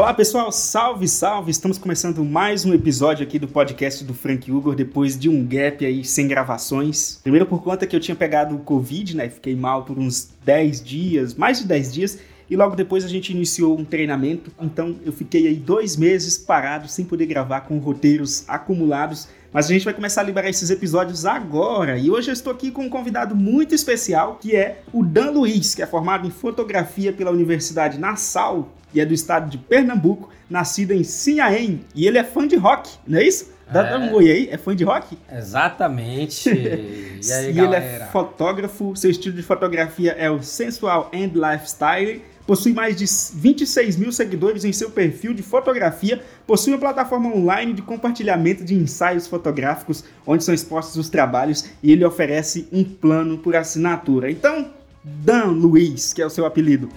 Olá pessoal, salve, salve! Estamos começando mais um episódio aqui do podcast do Frank Hugo depois de um gap aí sem gravações. Primeiro por conta que eu tinha pegado o Covid, né? Fiquei mal por uns 10 dias, mais de 10 dias, e logo depois a gente iniciou um treinamento. Então eu fiquei aí dois meses parado sem poder gravar com roteiros acumulados. Mas a gente vai começar a liberar esses episódios agora. E hoje eu estou aqui com um convidado muito especial, que é o Dan Luiz, que é formado em fotografia pela Universidade Nassau e é do estado de Pernambuco, nascido em Sinhaém. E ele é fã de rock, não é isso? Dá, é. um oi aí, é fã de rock? Exatamente. E, aí, e ele é fotógrafo, seu estilo de fotografia é o Sensual and Lifestyle. Possui mais de 26 mil seguidores em seu perfil de fotografia. Possui uma plataforma online de compartilhamento de ensaios fotográficos, onde são expostos os trabalhos e ele oferece um plano por assinatura. Então, Dan Luiz, que é o seu apelido.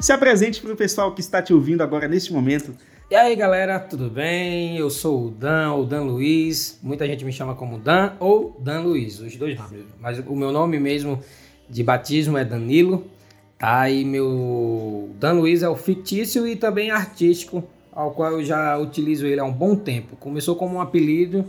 Se apresente para o pessoal que está te ouvindo agora neste momento. E aí galera, tudo bem? Eu sou o Dan, ou Dan Luiz. Muita gente me chama como Dan ou Dan Luiz, os dois nomes. Mas o meu nome mesmo de batismo é Danilo, tá? E meu Dan Luiz é o fictício e também artístico, ao qual eu já utilizo ele há um bom tempo. Começou como um apelido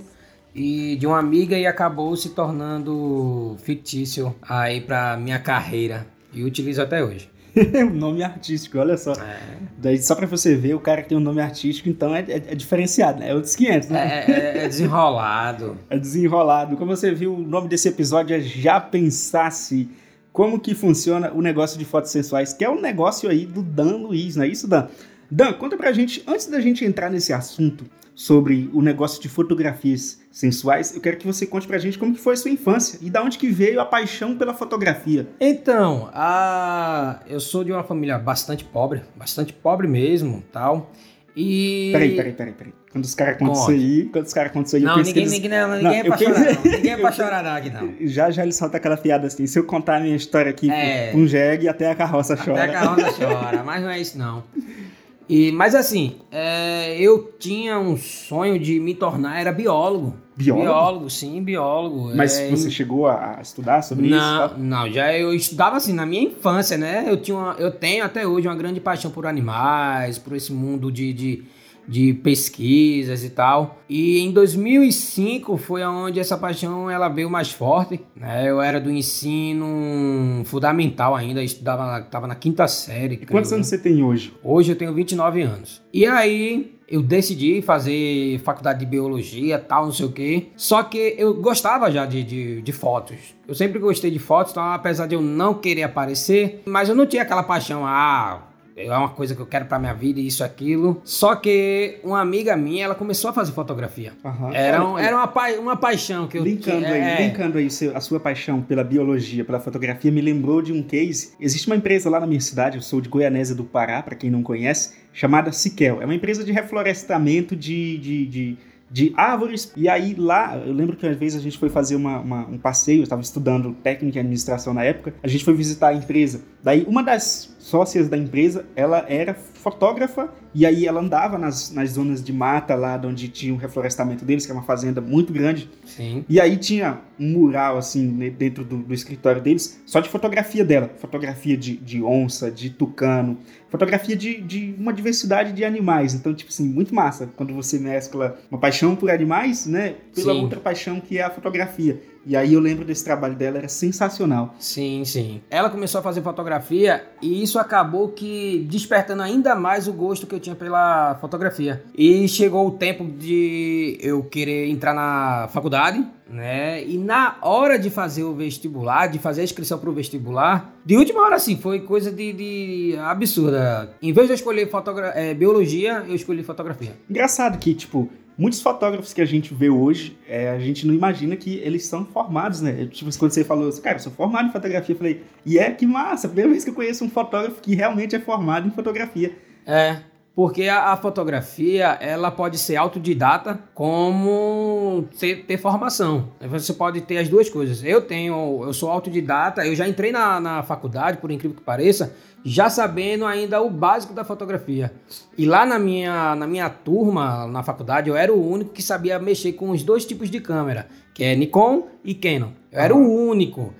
e de uma amiga e acabou se tornando fictício aí para minha carreira e utilizo até hoje. um nome artístico, olha só. É. Daí, só pra você ver, o cara que tem um nome artístico, então é, é, é diferenciado, né? É outros 500, né? É, é, é desenrolado. é desenrolado. Como você viu, o nome desse episódio é Já Pensasse como que funciona o negócio de fotos sensuais, que é um negócio aí do Dan Luiz, não é isso, Dan? Dan, conta pra gente, antes da gente entrar nesse assunto, sobre o negócio de fotografias sensuais, eu quero que você conte pra gente como que foi a sua infância e da onde que veio a paixão pela fotografia. Então, a... eu sou de uma família bastante pobre, bastante pobre mesmo, tal. E... Peraí, peraí, peraí, peraí. Quando os caras contam isso aí, quando os caras contam isso aí, não, eu ninguém, eles... ninguém, não, ninguém não, é pra chorar, não. Ninguém é pra chorar não, aqui não. Já, já ele solta aquela piada assim, se eu contar a minha história aqui é... com um jegue, até a carroça chora. Até a carroça chora, mas não é isso não. E, mas assim, é, eu tinha um sonho de me tornar, era biólogo. Biólogo? Biólogo, sim, biólogo. Mas é, você chegou a estudar sobre não, isso? Não, já eu estudava assim, na minha infância, né? Eu, tinha uma, eu tenho até hoje uma grande paixão por animais, por esse mundo de, de de pesquisas e tal. E em 2005 foi onde essa paixão ela veio mais forte. Né? Eu era do ensino fundamental ainda, estudava, estava na quinta série. E quantos anos você tem hoje? Hoje eu tenho 29 anos. E aí eu decidi fazer faculdade de biologia, tal, não sei o quê. Só que eu gostava já de, de, de, fotos. Eu sempre gostei de fotos, então apesar de eu não querer aparecer, mas eu não tinha aquela paixão, ah, é uma coisa que eu quero para minha vida, isso, aquilo. Só que uma amiga minha, ela começou a fazer fotografia. Uhum. Era, um, era uma, pa uma paixão que eu linkando tinha. Aí, é... Linkando aí a sua paixão pela biologia, pela fotografia, me lembrou de um case. Existe uma empresa lá na minha cidade, eu sou de Goianésia do Pará, para quem não conhece, chamada Siquel. É uma empresa de reflorestamento de, de, de de árvores. E aí lá, eu lembro que às vezes a gente foi fazer uma, uma, um passeio, eu estava estudando técnica e administração na época, a gente foi visitar a empresa. Daí uma das sócias da empresa, ela era fotógrafa e aí ela andava nas, nas zonas de mata lá onde tinha o um reflorestamento deles, que é uma fazenda muito grande. Sim. E aí tinha um mural assim dentro do, do escritório deles, só de fotografia dela. Fotografia de, de onça, de tucano, fotografia de, de uma diversidade de animais. Então, tipo assim, muito massa quando você mescla uma paixão por animais, né, pela Sim. outra paixão que é a fotografia. E aí eu lembro desse trabalho dela, era sensacional. Sim, sim. Ela começou a fazer fotografia e isso acabou que despertando ainda mais o gosto que eu tinha pela fotografia. E chegou o tempo de eu querer entrar na faculdade, né? E na hora de fazer o vestibular, de fazer a inscrição para o vestibular, de última hora assim, foi coisa de, de absurda. Em vez de eu escolher é, biologia, eu escolhi fotografia. Engraçado que, tipo, muitos fotógrafos que a gente vê hoje, é, a gente não imagina que eles são formados, né? Tipo, quando você falou assim, cara, eu sou formado em fotografia, eu falei, e é que massa, primeira vez que eu conheço um fotógrafo que realmente é formado em fotografia. É. Porque a, a fotografia, ela pode ser autodidata como ter, ter, formação. Você pode ter as duas coisas. Eu tenho, eu sou autodidata, eu já entrei na, na faculdade, por incrível que pareça, já sabendo ainda o básico da fotografia. E lá na minha, na minha turma, na faculdade, eu era o único que sabia mexer com os dois tipos de câmera, que é Nikon e Canon. Eu era o único.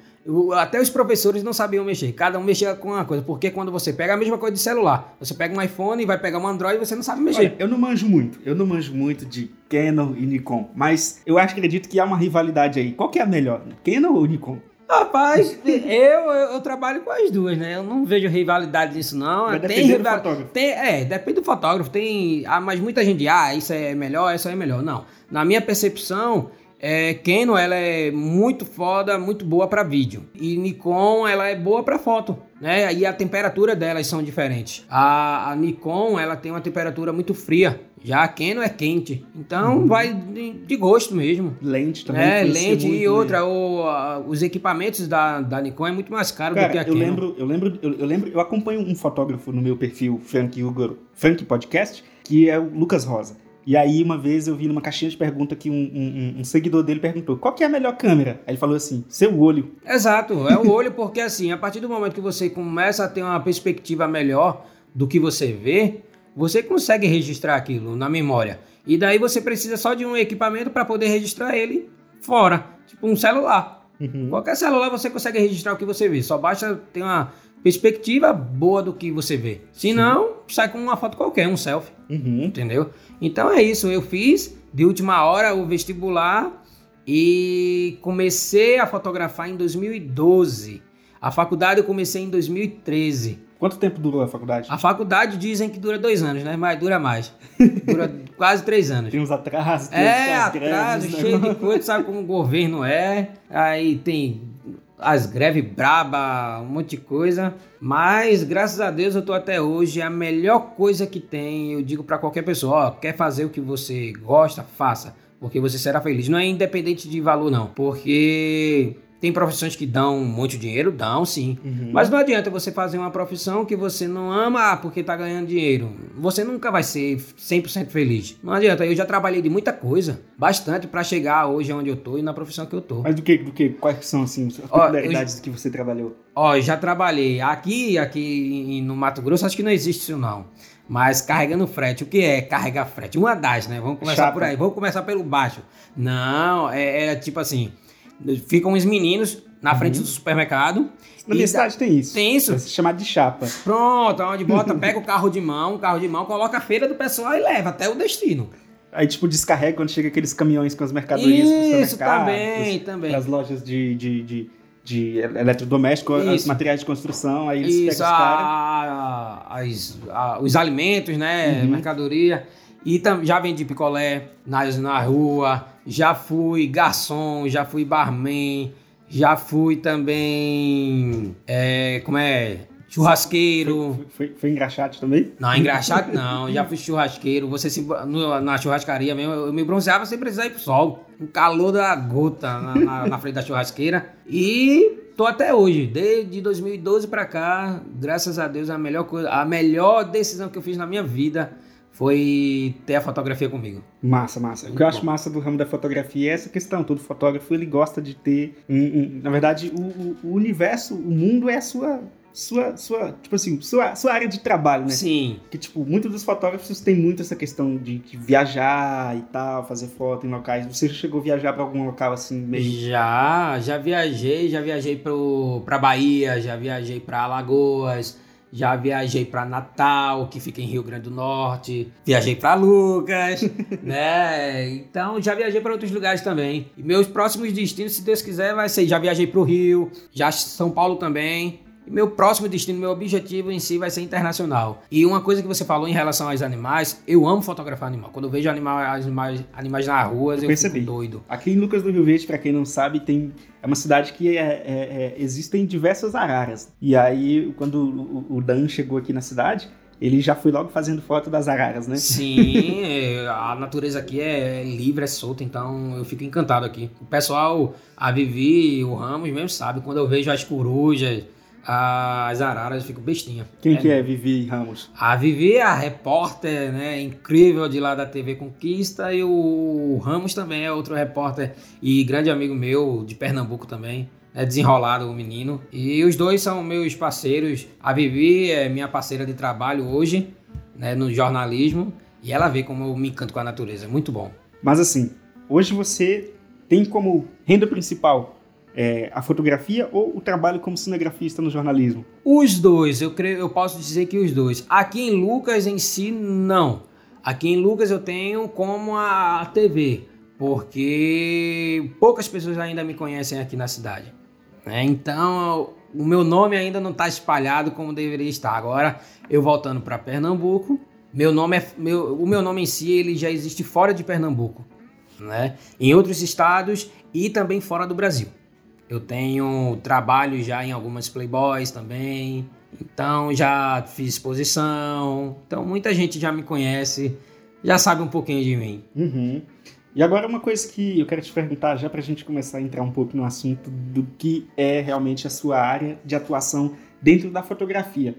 Até os professores não sabiam mexer, cada um mexia com uma coisa, porque quando você pega a mesma coisa de celular, você pega um iPhone e vai pegar um Android e você não sabe mexer. Olha, eu não manjo muito, eu não manjo muito de Canon e Nikon, mas eu acho, acredito que há uma rivalidade aí. Qual que é a melhor, Canon ou Nikon? Rapaz, eu, eu, eu, trabalho com as duas, né? Eu não vejo rivalidade nisso, não. Vai tem rival... do fotógrafo. Tem, é, depende do fotógrafo. Tem, ah, mas muita gente diz, ah, isso é melhor, isso é melhor. Não. Na minha percepção, é, Canon ela é muito foda, muito boa para vídeo. E Nikon ela é boa para foto, né? E a temperatura delas são diferentes. A, a, Nikon ela tem uma temperatura muito fria. Já a Canon é quente. Então uhum. vai de, de, gosto mesmo. Lente também. É, lente e outra. O, a, os equipamentos da, da Nikon é muito mais caro Cara, do que a eu Lembro, eu lembro, eu, eu lembro, eu acompanho um fotógrafo no meu perfil Frank Hugo, Frank Podcast, que é o Lucas Rosa. E aí, uma vez eu vi numa caixinha de pergunta que um, um, um, seguidor dele perguntou: qual que é a melhor câmera? Aí ele falou assim: seu olho. Exato, é o olho, porque assim, a partir do momento que você começa a ter uma perspectiva melhor do que você vê, você consegue registrar aquilo na memória. E daí você precisa só de um equipamento para poder registrar ele fora, tipo um celular. Uhum. Qualquer celular você consegue registrar o que você vê, só basta ter uma perspectiva boa do que você vê. Se não, sai com uma foto qualquer, um selfie. Uhum. Entendeu? Então é isso. Eu fiz de última hora o vestibular e comecei a fotografar em 2012. A faculdade eu comecei em 2013. Quanto tempo durou a faculdade? A faculdade dizem que dura dois anos, né? Mas dura mais. Dura quase três anos. Tem uns atrasos. É, atraso, cheio de coisa, sabe como o governo é. Aí tem as greves braba, um monte de coisa. Mas graças a Deus eu tô até hoje. É a melhor coisa que tem. Eu digo para qualquer pessoa: ó, quer fazer o que você gosta, faça. Porque você será feliz. Não é independente de valor, não. Porque tem profissões que dão muito dinheiro? Dão, sim. Uhum. Mas não adianta você fazer uma profissão que você não ama porque tá ganhando dinheiro. Você nunca vai ser 100% feliz. Não adianta. Eu já trabalhei de muita coisa, bastante, para chegar hoje onde eu tô e na profissão que eu tô. Mas do que? Do que? Quais são, assim, as peculiaridades ó, que você trabalhou? Ó, já trabalhei aqui, aqui no Mato Grosso, acho que não existe isso não. Mas carregando frete, o que é carregar frete? Uma das, né? Vamos começar Chapa. por aí. Vamos começar pelo baixo. Não, é, é tipo assim Ficam os meninos na frente uhum. do supermercado. Na minha cidade tem isso. Tem isso? Vai se chamar de chapa. Pronto, onde bota, pega o carro de mão, o carro de mão, coloca a feira do pessoal e leva até o destino. Aí, tipo, descarrega quando chega aqueles caminhões com as mercadorias Isso, também, também. As lojas de, de, de, de eletrodoméstico, os materiais de construção, aí eles Isso, pegam os caras. Os alimentos, né? Uhum. Mercadoria. E tam, já vendi picolé nas, na rua, já fui garçom, já fui barman, já fui também. É, como é? Churrasqueiro. Foi, foi, foi, engraxate também? Não, engraxate não. Já fui churrasqueiro. Você se, no, na churrascaria mesmo, eu me bronzeava sem precisar ir pro sol. Um calor da gota na, na, na frente da churrasqueira. E tô até hoje, desde 2012 para cá, graças a Deus, a melhor coisa, a melhor decisão que eu fiz na minha vida foi ter a fotografia comigo. Massa, massa. Muito o que eu acho massa do ramo da fotografia é essa questão. Todo fotógrafo ele gosta de ter, um, um, na verdade, o, o, universo, o mundo é a sua sua, sua, tipo assim, sua, sua área de trabalho, né? Sim. Que, tipo, muitos dos fotógrafos têm muito essa questão de, de viajar e tal, fazer foto em locais. Você já chegou a viajar para algum local assim meio... Já, já viajei, já viajei pro, pra Bahia, já viajei para Alagoas, já viajei para Natal, que fica em Rio Grande do Norte. Viajei para Lucas, né? Então já viajei para outros lugares também. E meus próximos destinos, se Deus quiser, vai ser. Já viajei para o Rio, já São Paulo também meu próximo destino, meu objetivo em si vai ser internacional. E uma coisa que você falou em relação aos animais, eu amo fotografar animal. Quando eu vejo animais, animais, animais na rua, eu, eu fico doido. Aqui em Lucas do Rio Verde, para quem não sabe, tem é uma cidade que é, é, é, existem diversas araras. E aí, quando o, o Dan chegou aqui na cidade, ele já foi logo fazendo foto das araras, né? Sim, é, a natureza aqui é livre, é solta, então eu fico encantado aqui. O pessoal, a Vivi, o Ramos mesmo sabe, quando eu vejo as corujas, as araras, fico bestinha. Quem é, que é Vivi Ramos? A Vivi é a repórter, né, incrível de lá da TV Conquista e o Ramos também é outro repórter e grande amigo meu de Pernambuco também. É desenrolado o menino. E os dois são meus parceiros. A Vivi é minha parceira de trabalho hoje, né, no jornalismo. E ela vê como eu me encanto com a natureza. É muito bom. Mas assim, hoje você tem como renda principal é, a fotografia ou o trabalho como cinegrafista no jornalismo? Os dois, eu creio, eu posso dizer que os dois. Aqui em Lucas em si, não. Aqui em Lucas eu tenho como a TV, porque poucas pessoas ainda me conhecem aqui na cidade. Né? Então o meu nome ainda não está espalhado como deveria estar. Agora eu voltando para Pernambuco, meu nome é meu, o meu nome em si ele já existe fora de Pernambuco, né? Em outros estados e também fora do Brasil. Eu tenho trabalho já em algumas Playboys também. Então já fiz exposição. Então muita gente já me conhece, já sabe um pouquinho de mim. Uhum. E agora uma coisa que eu quero te perguntar, já para a gente começar a entrar um pouco no assunto do que é realmente a sua área de atuação dentro da fotografia.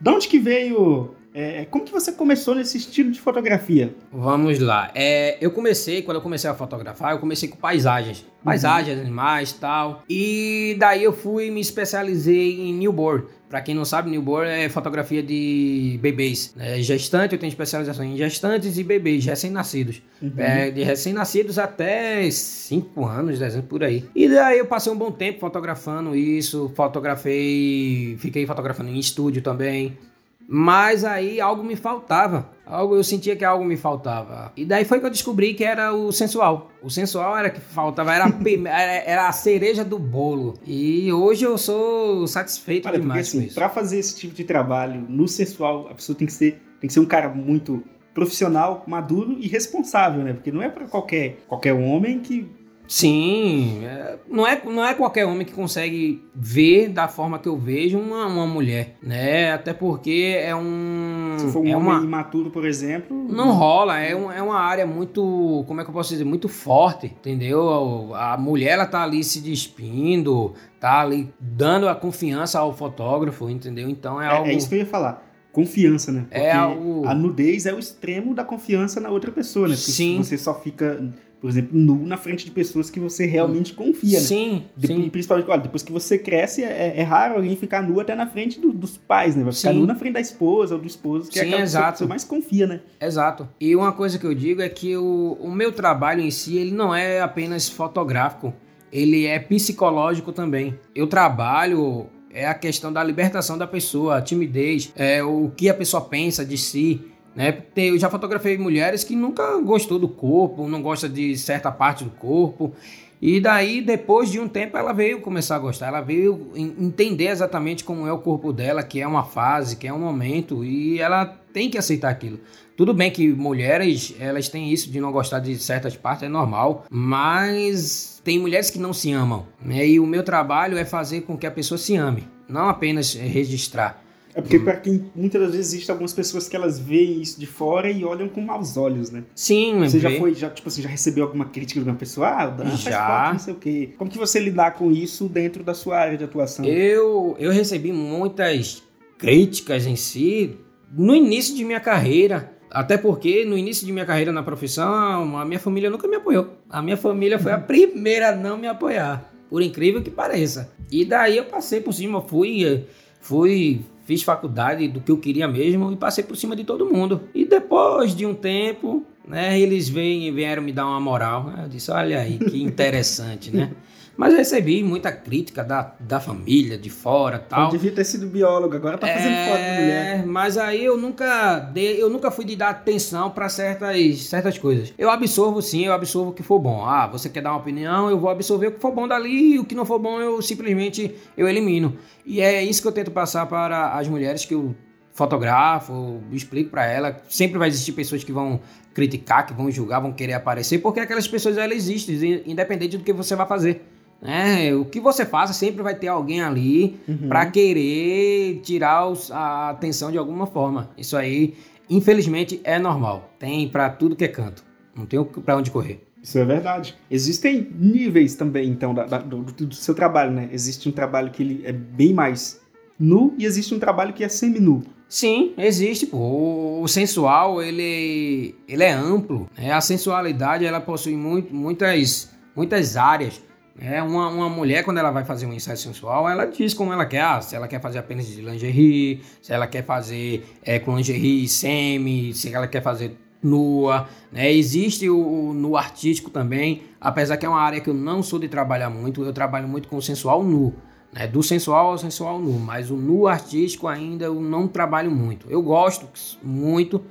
De onde que veio é, como que você começou nesse estilo de fotografia? Vamos lá. É, eu comecei, quando eu comecei a fotografar, eu comecei com paisagens. Uhum. Paisagens, animais e tal. E daí eu fui me especializei em newborn. Para quem não sabe, newborn é fotografia de bebês. É, gestante, eu tenho especialização em gestantes e bebês, recém-nascidos. Uhum. É, de recém-nascidos até 5 anos, 10 anos por aí. E daí eu passei um bom tempo fotografando isso, fotografei, fiquei fotografando em estúdio também. Mas aí algo me faltava. Algo, eu sentia que algo me faltava. E daí foi que eu descobri que era o sensual. O sensual era que faltava, era, era a cereja do bolo. E hoje eu sou satisfeito Olha, demais porque, assim, com isso. Pra fazer esse tipo de trabalho no sensual, a pessoa tem que ser, tem que ser um cara muito profissional, maduro e responsável, né? Porque não é para qualquer, qualquer homem que Sim, é, não, é, não é qualquer homem que consegue ver da forma que eu vejo uma, uma mulher, né? Até porque é um. Se for um é homem uma, imaturo, por exemplo. Não rola, é, um, é uma área muito. Como é que eu posso dizer? Muito forte, entendeu? A mulher, ela tá ali se despindo, tá ali dando a confiança ao fotógrafo, entendeu? Então é, é, algo. É isso que eu ia falar confiança, né? É Porque é algo... a nudez é o extremo da confiança na outra pessoa, né? Porque Sim. você só fica por exemplo, nu na frente de pessoas que você realmente confia, né? Sim, de, sim. Principalmente, olha, depois que você cresce, é, é raro alguém ficar nu até na frente do, dos pais, né? Vai ficar sim. nu na frente da esposa ou do esposo, que é sim, é aquela exato. que você mais confia, né? Exato. E uma coisa que eu digo é que o, o meu trabalho em si, ele não é apenas fotográfico, ele é psicológico também. Eu trabalho é a questão da libertação da pessoa, a timidez, é o que a pessoa pensa de si, né? Eu já fotografei mulheres que nunca gostou do corpo, não gosta de certa parte do corpo. E daí, depois de um tempo, ela veio começar a gostar, ela veio entender exatamente como é o corpo dela, que é uma fase, que é um momento, e ela tem que aceitar aquilo. Tudo bem que mulheres, elas têm isso de não gostar de certas partes, é normal, mas tem mulheres que não se amam, né? E o meu trabalho é fazer com que a pessoa se ame, não apenas registrar. É porque para quem muitas das vezes existem algumas pessoas que elas veem isso de fora e olham com maus olhos, né? Sim, Você já foi, já, tipo assim, já recebeu alguma crítica de uma pessoa? Ah, Dan já. Não sei o quê. Como que você lidar com isso dentro da sua área de atuação? Eu, eu recebi muitas críticas em si no início de minha carreira. Até porque no início de minha carreira na profissão, a minha família nunca me apoiou. A minha família foi a primeira a não me apoiar, por incrível que pareça. E daí eu passei por cima, fui, fui fiz faculdade do que eu queria mesmo e passei por cima de todo mundo. E depois de um tempo, né, eles vêm, vieram me dar uma moral. Eu disse, olha aí, que interessante, né? Mas eu recebi muita crítica da, da família, de fora tal. Eu devia ter sido biólogo, agora tá fazendo é, foto de mulher. Mas aí eu nunca dei, eu nunca fui de dar atenção para certas, certas coisas. Eu absorvo sim, eu absorvo o que for bom. Ah, você quer dar uma opinião, eu vou absorver o que for bom dali e o que não for bom eu simplesmente eu elimino. E é isso que eu tento passar para as mulheres que eu fotografo, explico para ela. Sempre vai existir pessoas que vão criticar, que vão julgar, vão querer aparecer, porque aquelas pessoas elas existem, independente do que você vai fazer. É, o que você faça sempre vai ter alguém ali uhum. para querer tirar os, a atenção de alguma forma. Isso aí, infelizmente, é normal. Tem para tudo que é canto. Não tem para onde correr. Isso é verdade. Existem níveis também, então, da, da, do, do, seu trabalho, né? Existe um trabalho que ele é bem mais nu e existe um trabalho que é semi-nu. Sim, existe. Pô. O sensual, ele, ele é amplo. Né? A sensualidade, ela possui muito, muitas, muitas áreas. É uma, uma mulher, quando ela vai fazer um ensaio sensual, ela diz como ela quer. Ah, se ela quer fazer apenas de lingerie, se ela quer fazer é, com lingerie semi, se ela quer fazer nua. Né? Existe o, o no artístico também, apesar que é uma área que eu não sou de trabalhar muito, eu trabalho muito com sensual nu. Né? Do sensual ao sensual nu, mas o nu artístico ainda eu não trabalho muito. Eu gosto muito,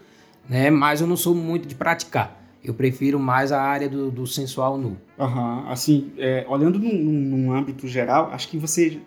né? mas eu não sou muito de praticar. Eu prefiro mais a área do, do sensual nu. Uhum. Assim, é, olhando num, num, âmbito geral, acho que você,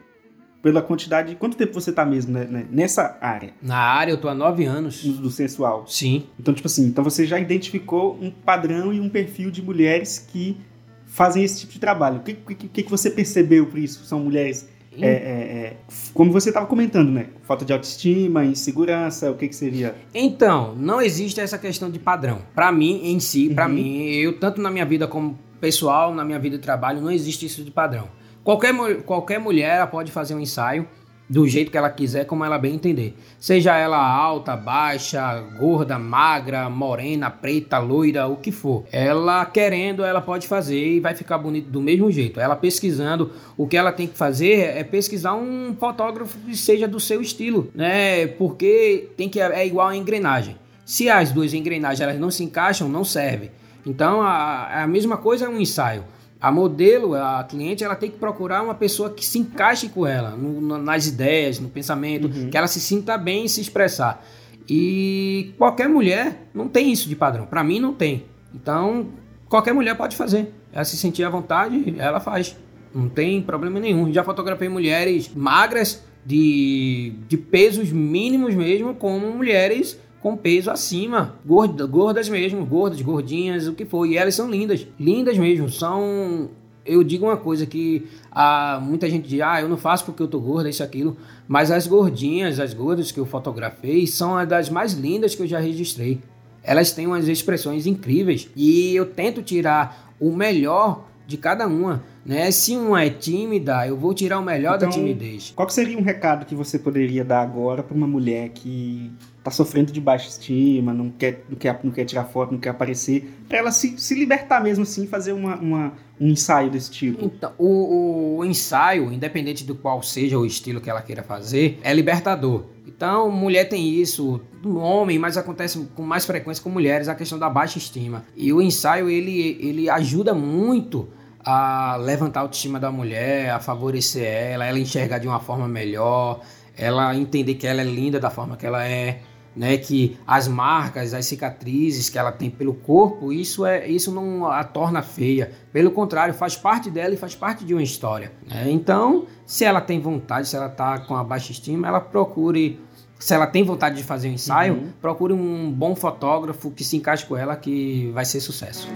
pela quantidade. Quanto tempo você está mesmo né, né, nessa área? Na área, eu tô há nove anos. Do, do, sensual. Sim. Então, tipo assim, então você já identificou um padrão e um perfil de mulheres que fazem esse tipo de trabalho. O que, que, que você percebeu por isso? São mulheres é, é, é, como você estava comentando, né? Falta de autoestima, insegurança, o que, que seria? Então, não existe essa questão de padrão. Para mim, em si, para uhum. mim, eu tanto na minha vida como pessoal, na minha vida de trabalho, não existe isso de padrão. Qualquer, qualquer mulher pode fazer um ensaio do jeito que ela quiser, como ela bem entender. Seja ela alta, baixa, gorda, magra, morena, preta, loira, o que for. Ela querendo, ela pode fazer e vai ficar bonito do mesmo jeito. Ela pesquisando, o que ela tem que fazer é pesquisar um fotógrafo que seja do seu estilo, né? Porque tem que é igual a engrenagem. Se as duas engrenagens elas não se encaixam, não serve. Então a, a mesma coisa é um ensaio. A modelo, a cliente, ela tem que procurar uma pessoa que se encaixe com ela, no, nas ideias, no pensamento, uhum. que ela se sinta bem em se expressar. E qualquer mulher não tem isso de padrão. Para mim, não tem. Então, qualquer mulher pode fazer. Ela se sentir à vontade, ela faz. Não tem problema nenhum. Já fotografei mulheres magras, de, de pesos mínimos mesmo, como mulheres com peso acima, gordas, gordas mesmo, gordas, gordinhas, o que for. E elas são lindas, lindas mesmo. São. Eu digo uma coisa que ah, muita gente diz, ah, eu não faço porque eu tô gorda, isso, aquilo. Mas as gordinhas, as gordas que eu fotografei, são as das mais lindas que eu já registrei. Elas têm umas expressões incríveis e eu tento tirar o melhor de cada uma. Né? Se uma é tímida, eu vou tirar o melhor então, da timidez. Qual seria um recado que você poderia dar agora para uma mulher que está sofrendo de baixa estima, não quer, não quer, não quer tirar foto, não quer aparecer, para ela se, se libertar mesmo assim, fazer uma, uma, um ensaio desse tipo? Então, o, o ensaio, independente do qual seja o estilo que ela queira fazer, é libertador. Então, mulher tem isso, homem, mas acontece com mais frequência com mulheres, a questão da baixa estima. E o ensaio, ele, ele ajuda muito a levantar a autoestima da mulher, a favorecer ela, ela enxergar de uma forma melhor, ela entender que ela é linda da forma que ela é, né, que as marcas, as cicatrizes que ela tem pelo corpo, isso é isso não a torna feia. Pelo contrário, faz parte dela e faz parte de uma história. Né? Então, se ela tem vontade, se ela está com a baixa estima, ela procure se ela tem vontade de fazer um ensaio, uhum. procure um bom fotógrafo que se encaixe com ela que vai ser sucesso.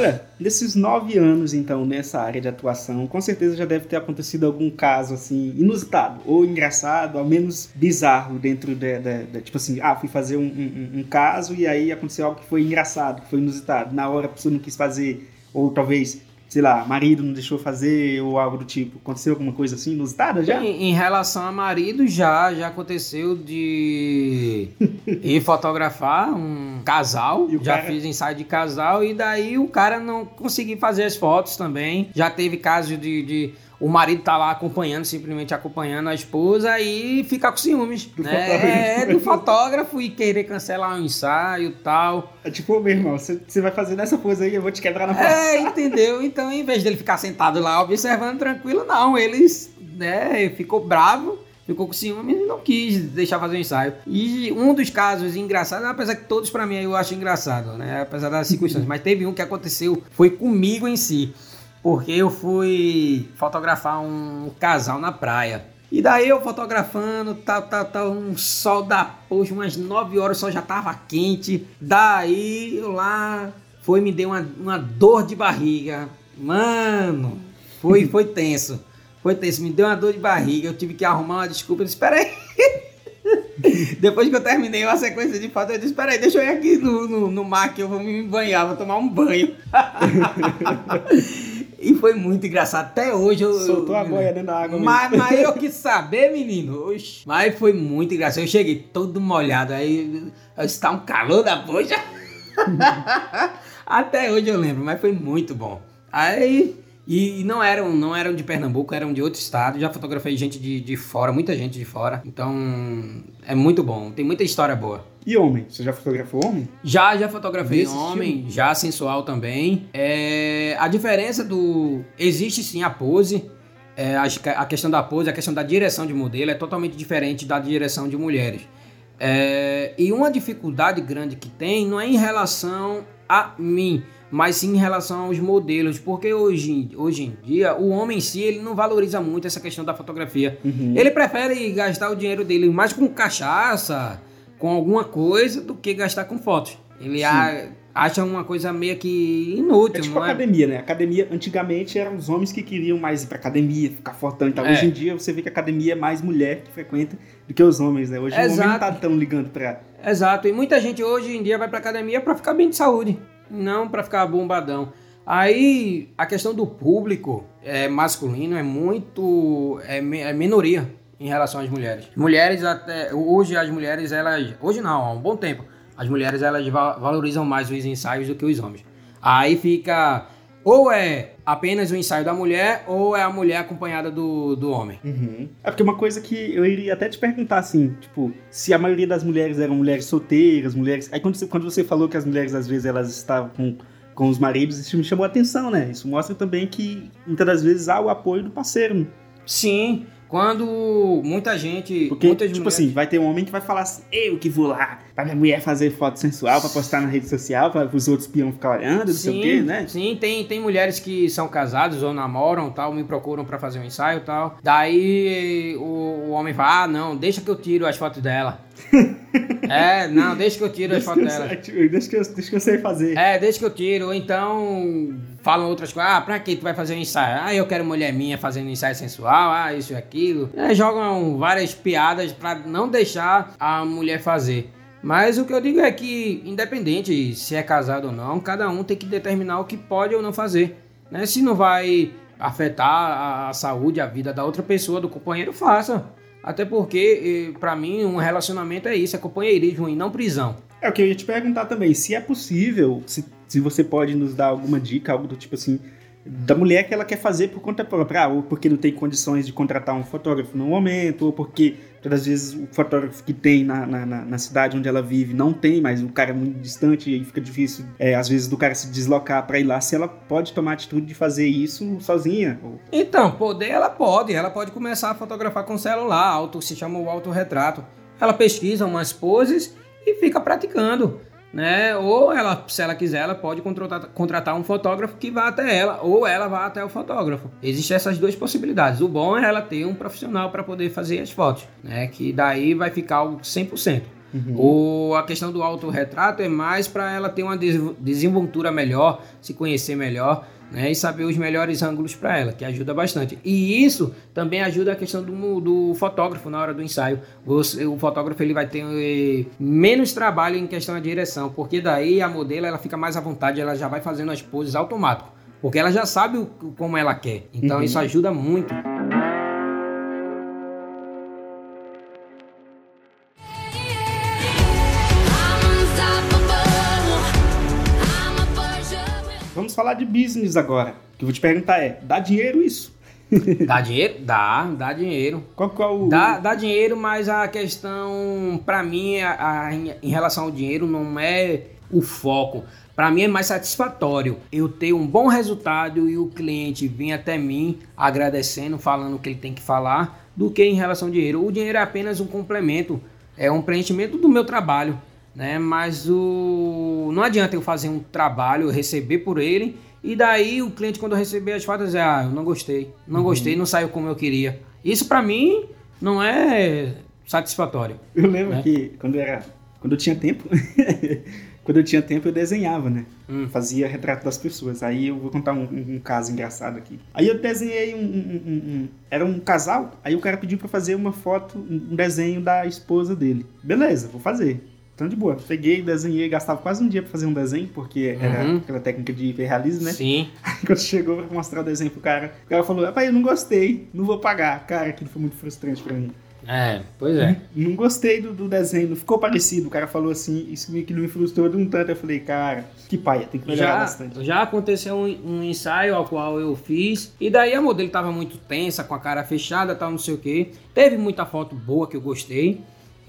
Olha, nesses nove anos, então, nessa área de atuação, com certeza já deve ter acontecido algum caso, assim, inusitado, ou engraçado, ao menos bizarro, dentro de, de, de tipo assim, ah, fui fazer um, um, um, caso e aí aconteceu algo que foi engraçado, que foi inusitado. Na hora a pessoa não quis fazer, ou talvez sei lá, marido não deixou fazer ou algo do tipo? Aconteceu alguma coisa assim inusitada já? Em, em relação a marido, já. Já aconteceu de ir fotografar um casal. Já cara... fiz ensaio de casal e daí o cara não conseguiu fazer as fotos também. Já teve caso de, de o marido tá lá acompanhando, simplesmente acompanhando a esposa e fica com ciúmes. Do né? fotógrafo. É, do fotógrafo e querer cancelar um ensaio e tal. É tipo, meu irmão, você vai fazer nessa pose aí, eu vou te quebrar na porta. É, entendeu? Então, em vez dele ficar sentado lá observando tranquilo, não, eles, né, ficou bravo ficou com ciúme e não quis deixar fazer o ensaio. E um dos casos engraçados, apesar que todos para mim eu acho engraçado, né? Apesar das circunstâncias, mas teve um que aconteceu, foi comigo em si porque eu fui fotografar um casal na praia. E daí eu fotografando, tal, tal, tal, um sol da poxa, umas 9 horas o sol já tava quente. Daí eu lá foi me deu uma, uma dor de barriga. Mano, foi, foi tenso. Foi tenso, me deu uma dor de barriga. Eu tive que arrumar uma desculpa. Eu disse, espera aí. Depois que eu terminei uma sequência de fotos, eu disse: Peraí, deixa eu ir aqui no, no, no mar que eu vou me banhar, vou tomar um banho. e foi muito engraçado. Até hoje eu. Soltou a boia dentro da água. Mas, mas eu quis saber, menino. Oxi. Mas foi muito engraçado. Eu cheguei todo molhado. Aí está um calor da poxa. Até hoje eu lembro, mas foi muito bom. Aí e não eram, não eram de Pernambuco, eram de outro estado. Já fotografei gente de, de fora, muita gente de fora. Então é muito bom, tem muita história boa. E homem? Você já fotografou homem? Já, já fotografei Desse homem, estilo? já sensual também. É, a diferença do. Existe sim a pose. É, a, a, questão da pose, a questão da direção de modelo é totalmente diferente da direção de mulheres. É, e uma dificuldade grande que tem não é em relação a mim mas sim em relação aos modelos, porque hoje, hoje em dia o homem em si ele não valoriza muito essa questão da fotografia. Uhum. Ele prefere gastar o dinheiro dele mais com cachaça, com alguma coisa, do que gastar com fotos. Ele a, acha uma coisa meio que inútil. É tipo é? academia, né? Academia, antigamente, eram os homens que queriam mais ir pra academia, ficar fortão e tal. É. Hoje em dia, você vê que a academia é mais mulher que frequenta do que os homens, né? Hoje Exato. o homem não tá tão ligando pra... Exato. E muita gente hoje em dia vai pra academia pra ficar bem de saúde não para ficar bombadão. Aí a questão do público é, masculino é muito é, é, minoria em relação às mulheres. Mulheres até hoje as mulheres elas hoje não há um bom tempo as mulheres elas valorizam mais os ensaios do que os homens. Aí fica ou é apenas o ensaio da mulher ou é a mulher acompanhada do, do homem. Uhum. É porque uma coisa que eu iria até te perguntar assim, tipo, se a maioria das mulheres eram mulheres solteiras, mulheres. Aí quando você, quando você falou que as mulheres às vezes elas estavam com, com os maridos, isso me chamou a atenção, né? Isso mostra também que muitas das vezes há o apoio do parceiro. Né? Sim, quando muita gente. Porque, muitas tipo mulheres... assim, vai ter um homem que vai falar assim: eu que vou lá pra minha mulher fazer foto sensual, pra postar na rede social, pra os outros peão ficar olhando, não sei o quê, né? Sim, tem, tem mulheres que são casadas ou namoram tal, me procuram pra fazer um ensaio e tal. Daí o, o homem fala: ah, não, deixa que eu tiro as fotos dela. é, não, deixa que eu tiro as fotos dela. Deixa que, eu, deixa que eu sei fazer. É, deixa que eu tiro. Ou então falam outras coisas. Ah, pra que tu vai fazer um ensaio? Ah, eu quero mulher minha fazendo ensaio sensual. Ah, isso e aquilo. É, jogam várias piadas pra não deixar a mulher fazer. Mas o que eu digo é que, independente se é casado ou não, cada um tem que determinar o que pode ou não fazer. Né? Se não vai afetar a saúde, a vida da outra pessoa, do companheiro, faça. Até porque, para mim, um relacionamento é isso, é companheirismo e não prisão. É o que eu ia te perguntar também, se é possível, se, se você pode nos dar alguma dica, algo do tipo assim, da mulher que ela quer fazer por conta própria, ah, ou porque não tem condições de contratar um fotógrafo no momento, ou porque todas as vezes o fotógrafo que tem na, na, na cidade onde ela vive não tem, mas o cara é muito distante e fica difícil, é, às vezes, do cara se deslocar para ir lá, se ela pode tomar a atitude de fazer isso sozinha. Ou... Então, poder ela pode, ela pode começar a fotografar com celular, auto, se chama o autorretrato. Ela pesquisa umas poses e fica praticando né? Ou ela, se ela quiser, ela pode contratar, contratar um fotógrafo que vá até ela, ou ela vá até o fotógrafo. Existem essas duas possibilidades. O bom é ela ter um profissional para poder fazer as fotos, né? Que daí vai ficar algo 100%. Uhum. Ou a questão do autorretrato é mais para ela ter uma desenvoltura melhor, se conhecer melhor né, e saber os melhores ângulos para ela, que ajuda bastante. E isso também ajuda a questão do, do fotógrafo na hora do ensaio. Você, o fotógrafo ele vai ter eh, menos trabalho em questão da direção, porque daí a modelo ela fica mais à vontade, ela já vai fazendo as poses automático, porque ela já sabe o, como ela quer. Então uhum. isso ajuda muito. Falar de business agora. O que eu vou te perguntar é: dá dinheiro isso? dá dinheiro? Dá, dá dinheiro. Qual, qual o... dá, dá dinheiro, mas a questão, para mim, a, a, em relação ao dinheiro, não é o foco. Para mim é mais satisfatório eu ter um bom resultado e o cliente vir até mim agradecendo, falando o que ele tem que falar, do que em relação ao dinheiro. O dinheiro é apenas um complemento, é um preenchimento do meu trabalho né? Mas o não adianta eu fazer um trabalho, receber por ele e daí o cliente quando receber as fotos dizer, ah, eu não gostei, não uhum. gostei, não saiu como eu queria. Isso para mim não é satisfatório. Eu lembro né? que quando era quando eu tinha tempo quando eu tinha tempo eu desenhava, né? Hum. Fazia retrato das pessoas. Aí eu vou contar um, um- um caso engraçado aqui. Aí eu desenhei um, um- Era um casal, aí o cara pediu pra fazer uma foto, um desenho da esposa dele. Beleza, vou fazer. Então de boa. Peguei, desenhei, gastava quase um dia pra fazer um desenho, porque era Uhum. aquela técnica de hiperrealismo, né? Sim. Quando chegou pra mostrar o desenho pro cara, o cara falou: Rapaz, eu não gostei, não vou pagar. Cara, aquilo foi muito frustrante pra mim. É, pois é. Não gostei do, do desenho, não ficou parecido. O cara falou assim, isso meio que me frustrou de um tanto. Eu falei, cara, que paia, tem que melhorar Já, bastante. já aconteceu um, um ensaio ao qual eu fiz, e daí a modelo tava muito tensa, com a cara fechada, tal, não sei o que. Teve muita foto boa que eu gostei,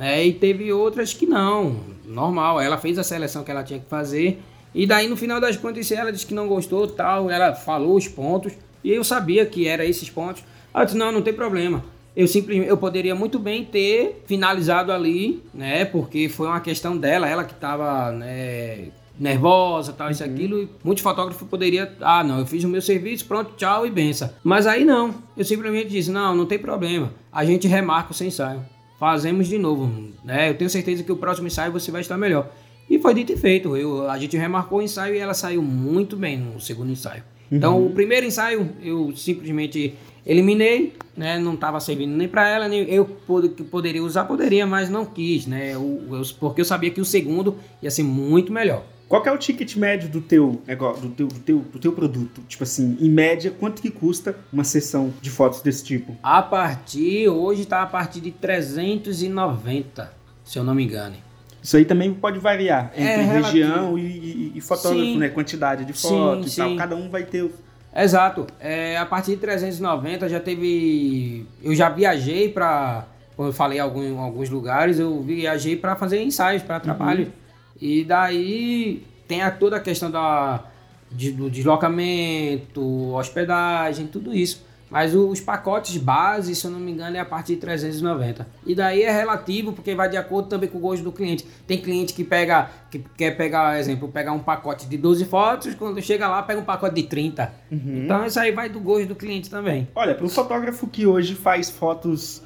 né? E teve outras que não, normal. Ela fez a seleção que ela tinha que fazer, e daí no final das contas ela disse que não gostou, tal. Ela falou os pontos, e eu sabia que era esses pontos. Eu disse, não, não tem problema. Eu simplesmente, eu poderia muito bem ter finalizado ali, né? Porque foi uma questão dela, ela que estava né, nervosa, tal, isso, aquilo. E muitos fotógrafos poderiam, ah, não, eu fiz o meu serviço, pronto, tchau e benção. Mas aí não, eu simplesmente disse, não, não tem problema. A gente remarca o seu ensaio. Fazemos de novo, né? Eu tenho certeza que o próximo ensaio você vai estar melhor. E foi dito e feito. Eu, a gente remarcou o ensaio e ela saiu muito bem no segundo ensaio. Então, o primeiro ensaio eu simplesmente eliminei, né? Não estava servindo nem para ela, nem eu que poderia usar, poderia, mas não quis, né? Eu- eu- porque eu sabia que o segundo ia ser muito melhor. Qual que é o ticket médio do teu do teu, do teu, do teu produto? Tipo assim, em média, quanto que custa uma sessão de fotos desse tipo? A partir, hoje está a partir de 390, se eu não me engano. Isso aí também pode variar É entre relativo. região e, e- e fotógrafo, Sim. né? Quantidade de fotos e tal. sim. Cada um vai ter. Exato. É, a partir de 390 já teve. Eu já viajei para. Como eu falei em algum- alguns lugares, eu viajei para fazer ensaios, para trabalho. E daí tem a, toda a questão da, de- do deslocamento, hospedagem, tudo isso. Mas os pacotes base, se eu não me engano, é a partir de 390. E daí é relativo, porque vai de acordo também com o gosto do cliente. Tem cliente que pega, que quer pegar, exemplo, pegar um pacote de 12 fotos, quando chega lá, pega um pacote de 30. Então isso aí vai do gosto do cliente também. Olha, para um fotógrafo que hoje faz fotos,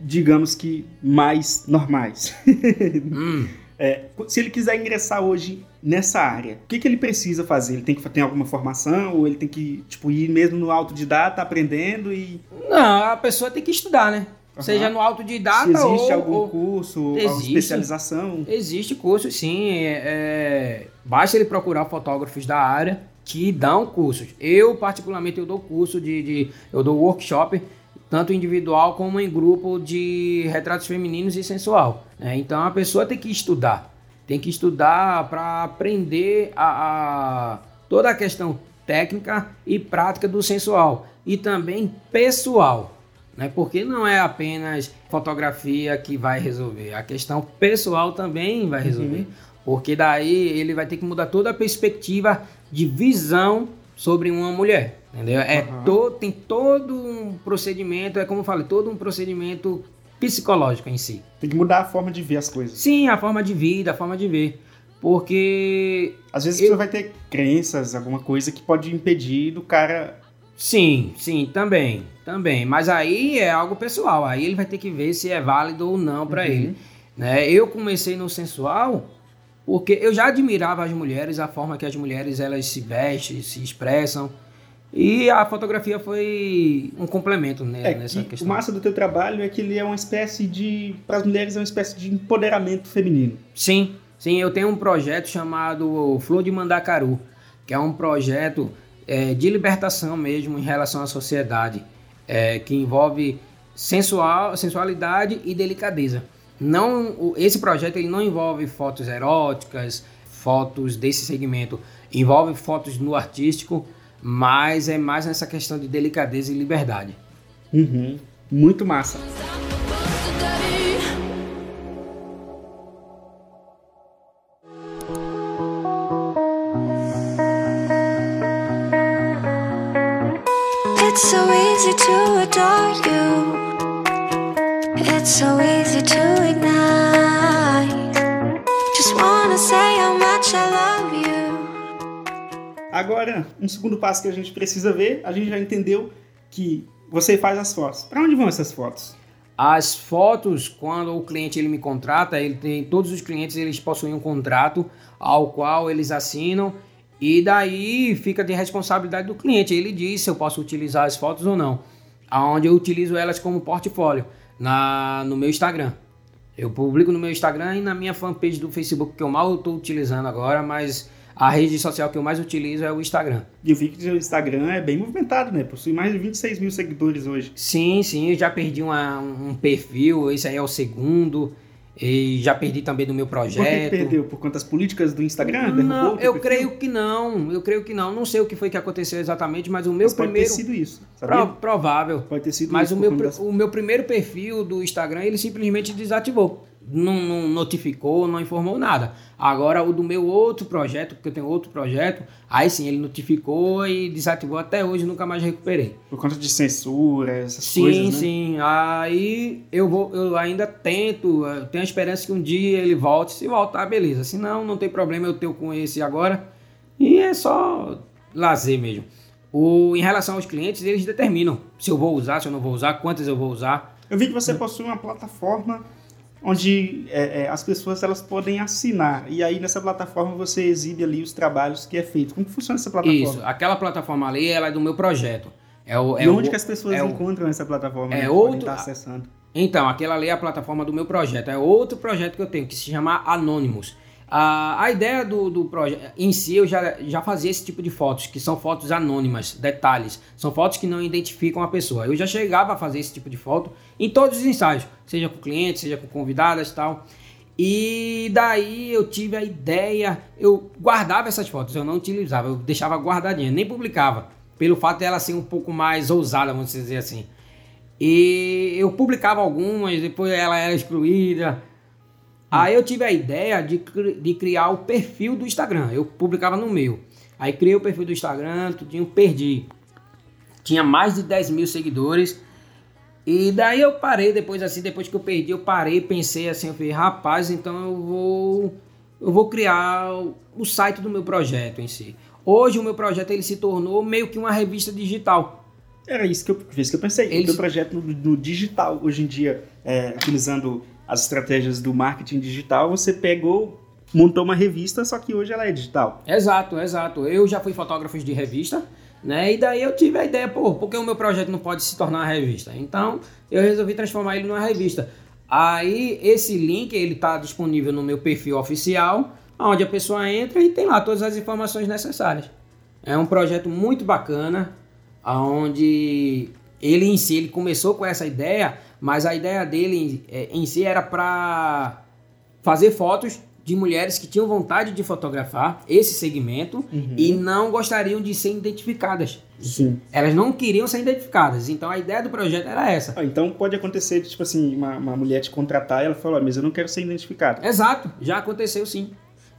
digamos que mais normais. Hum. É, se ele quiser ingressar hoje nessa área, o que, que ele precisa fazer? Ele tem que ter alguma formação ou ele tem que tipo, ir mesmo no autodidata aprendendo e Não, a pessoa tem que estudar, né? Aham. Seja no autodidata se existe ou, algum ou- curso, alguma Existe. especialização? Existe curso, sim. é- é, basta ele procurar fotógrafos da área que dão cursos. Eu, particularmente, eu dou curso de, de- eu dou workshop, tanto individual como em grupo de retratos femininos e sensual. né? Então a pessoa tem que estudar. Tem que estudar para aprender a, a- toda a questão técnica e prática do sensual. E também pessoal né? Porque não é apenas fotografia que vai resolver, a questão pessoal também vai resolver. Porque daí ele vai ter que mudar toda a perspectiva de visão sobre uma mulher, entendeu? É Aham. to, tem todo um procedimento, é como eu falei, todo um procedimento psicológico em si. Tem que mudar a forma de ver as coisas. Sim, a forma de vida, a forma de ver. Porque Às vezes Eu- você vai ter crenças, alguma coisa que pode impedir do cara. Sim, sim, também, também. Mas aí é algo pessoal. Aí ele vai ter que ver se é válido ou não para Uhum. ele. Né? Eu comecei no sensual porque eu já admirava as mulheres, a forma que as mulheres elas se vestem, se expressam. E a fotografia foi um complemento né, É, nessa que o questão. massa do teu trabalho é que ele é uma espécie de. Para as mulheres, é uma espécie de empoderamento feminino. Sim, sim, eu tenho um projeto chamado Flor de Mandacaru, que é um projeto é, de libertação mesmo em relação à sociedade, é, que envolve sensual, sensualidade e delicadeza. Não, esse projeto ele não envolve fotos eróticas, fotos desse segmento, envolve fotos no artístico, mas é mais nessa questão de delicadeza e liberdade. Uhum. Muito massa. It's so easy to adore you. It's so easy Agora, um segundo passo que a gente precisa ver, a gente já entendeu que você faz as fotos. Para onde vão essas fotos? As fotos, quando o cliente ele me contrata, ele tem todos os clientes eles possuem um contrato ao qual eles assinam e daí fica de responsabilidade do cliente. Ele diz se eu posso utilizar as fotos ou não. Aonde eu utilizo elas como portfólio na no meu Instagram. Eu publico no meu Instagram e na minha fanpage do Facebook que eu mal estou utilizando agora, mas a rede social que eu mais utilizo é o Instagram. E eu vi que o Instagram é bem movimentado, né? Possui mais de 26 mil seguidores hoje. Sim, sim, eu já perdi uma- um perfil, esse aí é o segundo. E já perdi também do meu Por que projeto. perdeu? Por conta das políticas do Instagram? Não, o eu perfil? creio que não. Eu creio que não. Não sei o que foi que aconteceu exatamente, mas o meu Mas pode primeiro. ter sido isso, sabia? Provável. Pode ter sido Mas isso. o meu, conta pri- das- o meu primeiro perfil do Instagram, ele simplesmente desativou. Não, não notificou, não informou nada. Agora, o do meu outro projeto, porque eu tenho outro projeto, aí sim, ele notificou e desativou até hoje, nunca mais recuperei. Por conta de censura, essas Sim, coisas, né? sim. Aí eu vou, eu ainda tento, eu tenho a esperança que um dia ele volte. Se voltar, beleza. Se não, não tem problema eu ter com esse agora. E é só lazer mesmo. O, em relação aos clientes, eles determinam se eu vou usar, se eu não vou usar, quantas eu vou usar. Eu vi que você possui uma plataforma onde é, é, as pessoas elas podem assinar. E aí nessa plataforma você exibe ali os trabalhos que é feito. Como que funciona essa plataforma? Isso, aquela plataforma ali, ela é do meu projeto. É o, é e onde o- que as pessoas é o- encontram essa plataforma? é né? outro- estar acessando. Então, aquela ali é a plataforma do meu projeto. É outro projeto que eu tenho, que se chama Anonymous. A, a ideia do, do projeto em si, eu já, já fazia esse tipo de fotos, que são fotos anônimas, detalhes. São fotos que não identificam a pessoa. Eu já chegava a fazer esse tipo de foto em todos os ensaios, seja com clientes, seja com convidadas e tal. E daí eu tive a ideia, eu guardava essas fotos, eu não utilizava, eu deixava guardadinha, nem publicava, pelo fato dela ser um pouco mais ousada, vamos dizer assim. E eu publicava algumas, depois ela era excluída. Aí eu tive a ideia de, de criar o perfil do Instagram. Eu publicava no meu. Aí criei o perfil do Instagram, tudinho, perdi. Tinha mais de 10 mil seguidores. E daí eu parei, depois assim, depois que eu perdi, eu parei, pensei assim, eu falei, rapaz, então eu vou. Eu vou criar o- o site do meu projeto em si. Hoje o meu projeto ele se tornou meio que uma revista digital. Era isso que eu, isso que eu pensei. O Eles- teu projeto no, no digital, hoje em dia, é, utilizando as estratégias do marketing digital, você pegou, montou uma revista, só que hoje ela é digital. Exato, exato. Eu já fui fotógrafo de revista, né? E daí eu tive a ideia, pô, por que o meu projeto não pode se tornar uma revista? Então eu resolvi transformar ele numa revista. Aí esse link ele tá disponível no meu perfil oficial, onde a pessoa entra e tem lá todas as informações necessárias. É um projeto muito bacana, onde ele em si ele começou com essa ideia, mas a ideia dele eh, em si era para fazer fotos de mulheres que tinham vontade de fotografar esse segmento e não gostariam de ser identificadas. Sim. Elas não queriam ser identificadas. Então a ideia do projeto era essa. Ah, então pode acontecer, tipo assim, uma, uma mulher te contratar e ela fala, "Ó, mas eu não quero ser identificada. Exato, já aconteceu sim.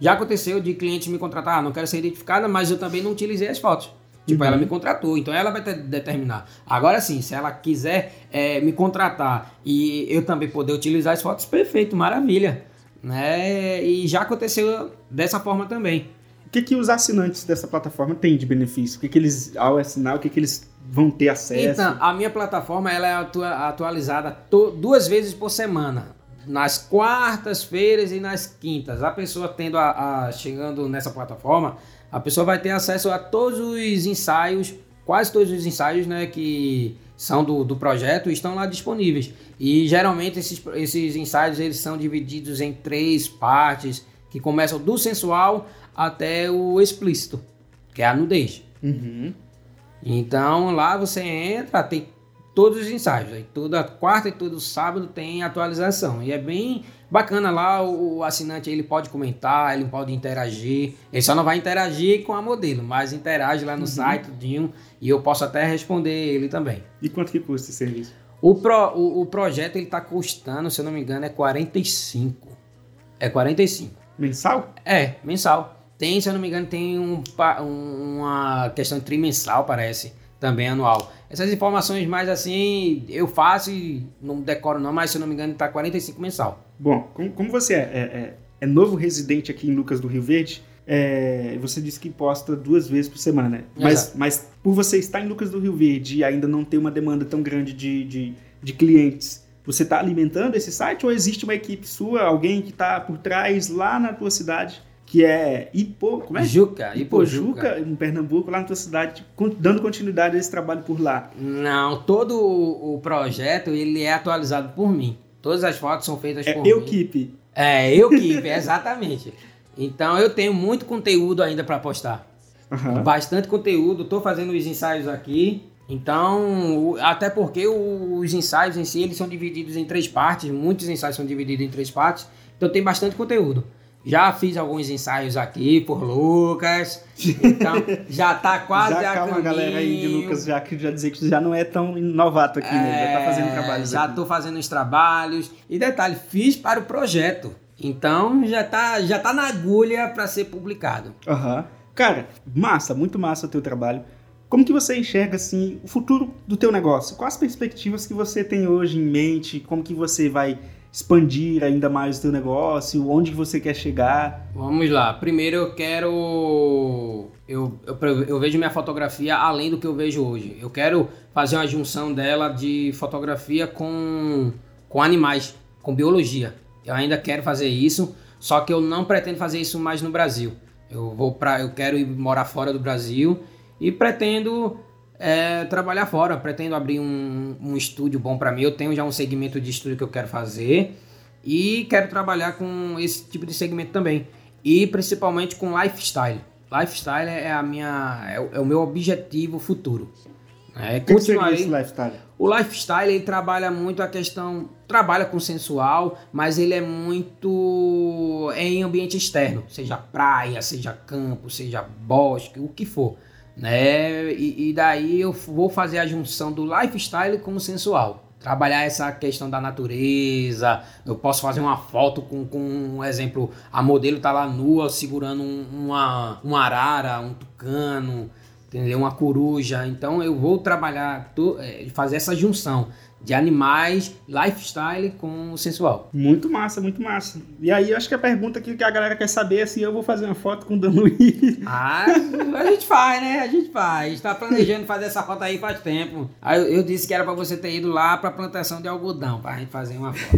Já aconteceu de cliente me contratar, ah, não quero ser identificada, mas eu também não utilizei as fotos. Tipo, ela me contratou, então ela vai ter, determinar. Agora sim, se ela quiser eh, me contratar e eu também poder utilizar as fotos, perfeito, maravilha. Né? E já aconteceu dessa forma também. O que, que os assinantes dessa plataforma têm de benefício? O que, que eles, ao assinar, o que, que eles vão ter acesso? Então, a minha plataforma ela é atua- atualizada duas vezes por semana. Nas quartas-feiras e nas quintas. A pessoa tendo a, a- chegando nessa plataforma, a pessoa vai ter acesso a todos os ensaios, quase todos os ensaios, né, que são do, do projeto, estão lá disponíveis. E geralmente esses, esses ensaios eles são divididos em três partes, que começam do sensual até o explícito, que é a nudez. Uhum. Então lá você entra, tem todos os ensaios. Aí toda quarta e todo sábado tem atualização. E é bem bacana lá, o, assinante ele pode comentar, ele pode interagir. Ele só não vai interagir com a modelo, mas interage lá no site tudinho, e eu posso até responder ele também. E quanto que custa esse serviço? O, pro, o, o projeto ele tá custando, se eu não me engano, é 45. É 45. Mensal? É, mensal. Tem, se eu não me engano, tem um, um- uma questão trimensal, parece, também anual. Essas informações mais assim, eu faço e não decoro não, mas se eu não me engano, tá 45 mensal. Bom, como, como você é, é, é- é novo residente aqui em Lucas do Rio Verde, é, você disse que posta duas vezes por semana, né? Mas, mas por você estar em Lucas do Rio Verde e ainda não ter uma demanda tão grande de, de, de clientes, você está alimentando esse site ou existe uma equipe sua, alguém que está por trás lá na tua cidade, que é Ipo, como é? Juca, Ipojuca, Ipojuca. em Pernambuco, lá na tua cidade, dando continuidade a esse trabalho por lá. Não, todo o o projeto ele é atualizado por mim. Todas as fotos são feitas É por mim. Equipe. É, eu que, exatamente. Então eu tenho muito conteúdo ainda para postar. Aham. Bastante conteúdo, tô fazendo os ensaios aqui. Então, até porque os ensaios em si, eles são divididos em três partes, muitos ensaios são divididos em três partes, então tem bastante conteúdo. Já fiz alguns ensaios aqui por Lucas, então já tá quase já a calma, caminho. galera aí de Lucas, já que já dizer que já não é tão novato aqui, né? Já tá fazendo É, trabalhos Já aqui. tô fazendo os trabalhos. E detalhe, fiz para o projeto. Então já tá, já tá na agulha para ser publicado. Aham. Cara, massa, muito massa o teu trabalho. Como que você enxerga assim o futuro do teu negócio? Quais as perspectivas que você tem hoje em mente? Como que você vai expandir ainda mais o teu negócio? Onde você quer chegar? Vamos lá. Primeiro eu quero. Eu, eu, eu vejo minha fotografia além do que eu vejo hoje. Eu quero fazer uma junção dela de fotografia com, com animais, com biologia. Eu ainda quero fazer isso, só que eu não pretendo fazer isso mais no Brasil. Eu vou para, eu quero ir morar fora do Brasil e pretendo é, trabalhar fora. Pretendo abrir um, um estúdio bom para mim. Eu tenho já um segmento de estúdio que eu quero fazer e quero trabalhar com esse tipo de segmento também e principalmente com lifestyle. Lifestyle é a minha é o, é o meu objetivo futuro. É, O que continuarei. esse lifestyle? O lifestyle ele trabalha muito a questão, trabalha com sensual, mas ele é muito em ambiente externo, seja praia, seja campo, seja bosque, o que for, né? E, e daí eu vou fazer a junção do lifestyle com o sensual. Trabalhar essa questão da natureza, eu posso fazer uma foto com, com um exemplo, a modelo tá lá nua segurando um- uma, uma arara, um tucano, entendeu? Uma coruja. Então eu vou trabalhar, to- eh, fazer essa junção de animais, lifestyle com o sensual. Muito massa, muito massa. E aí, eu acho que a pergunta que a galera quer saber é se eu vou fazer uma foto com o Dan Luiz. Ah, a gente faz, né? A gente faz. A gente tá planejando fazer essa foto aí faz tempo. Aí eu, disse que era pra você ter ido lá pra plantação de algodão, pra gente fazer uma foto.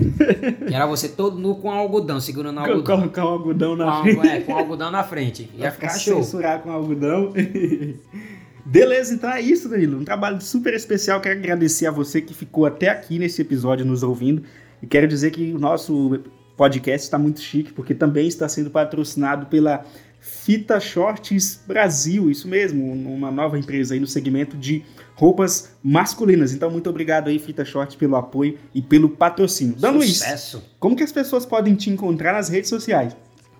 que era você todo nu com algodão, segurando o algodão. Colocar o algodão na Com, frente. é, com algodão na frente. Ia Pra ficar show. censurar com algodão. Beleza, então é isso, Danilo. Um trabalho super especial. Quero agradecer a você que ficou até aqui nesse episódio nos ouvindo. E quero dizer que o nosso podcast está muito chique, porque também está sendo patrocinado pela Fita Shorts Brasil. Isso mesmo, uma nova empresa aí no segmento de roupas masculinas. Então, muito obrigado aí, Fita Shorts, pelo apoio e pelo patrocínio. Dan Luiz, Sucesso. como que as pessoas podem te encontrar nas redes sociais?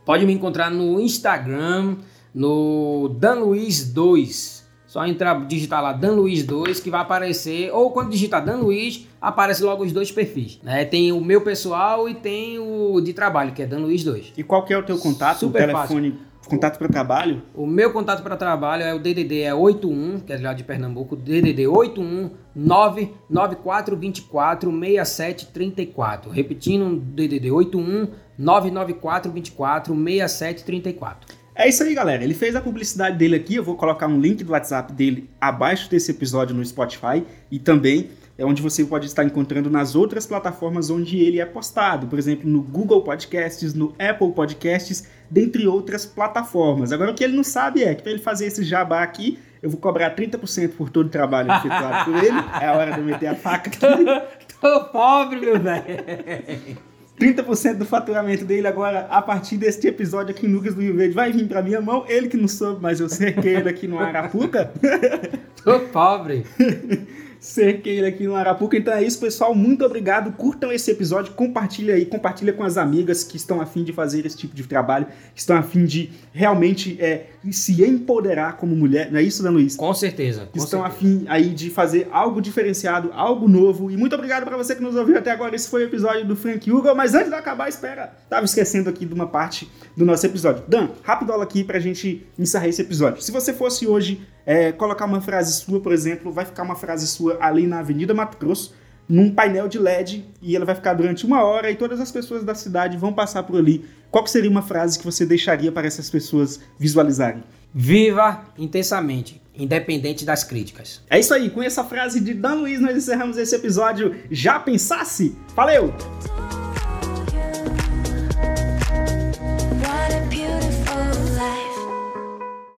Pode me encontrar no Instagram, no danluiz2. Só entrar, digitar lá Dan Luiz 2 que vai aparecer, ou quando digitar Dan Luiz, aparece logo os dois perfis. Né? Tem o meu pessoal e tem o de trabalho, que é Dan Luiz 2. E qual que é o teu contato? Super o telefone, contato para trabalho? O meu contato para trabalho é o DDD é 81, que é lá de Pernambuco, DDD 81 99424 6734. Repetindo, DDD 81 99424 6734. É isso aí, galera. Ele fez a publicidade dele aqui. Eu vou colocar um link do WhatsApp dele abaixo desse episódio no Spotify e também é onde você pode estar encontrando nas outras plataformas onde ele é postado, por exemplo, no Google Podcasts, no Apple Podcasts, dentre outras plataformas. Agora, o que ele não sabe é que para ele fazer esse jabá aqui, eu vou cobrar 30% por todo o trabalho efetuado por ele. É a hora de eu meter a faca aqui. Tô pobre, meu velho. 30% do faturamento dele agora, a partir deste episódio aqui em Lucas do Rio Verde, vai vir pra minha mão. Ele que não soube, mas eu cerquei ele aqui no Arapuca. Tô pobre. cerquei ele aqui no Arapuca. Então é isso, pessoal. Muito obrigado. Curtam esse episódio, compartilha aí, compartilha com as amigas que estão afim de fazer esse tipo de trabalho, que estão afim de realmente é, se empoderar como mulher. Não é isso, né, Luiz? Com certeza. que Com estão certeza. afim aí de fazer algo diferenciado, algo novo. E muito obrigado para você que nos ouviu até agora. Esse foi o episódio do Frank Hugo. Mas antes de acabar, espera, tava esquecendo aqui de uma parte do nosso episódio. Dan, rapidola aqui pra gente encerrar esse episódio. Se você fosse hoje é, colocar uma frase sua, por exemplo, vai ficar uma frase sua ali na Avenida Mato Grosso, num painel de LED, e ela vai ficar durante uma hora e todas as pessoas da cidade vão passar por ali. Qual seria uma frase que você deixaria para essas pessoas visualizarem? Viva intensamente. independente das críticas. É isso aí, com essa frase de Dan Luiz nós encerramos esse episódio. Já pensasse? Valeu!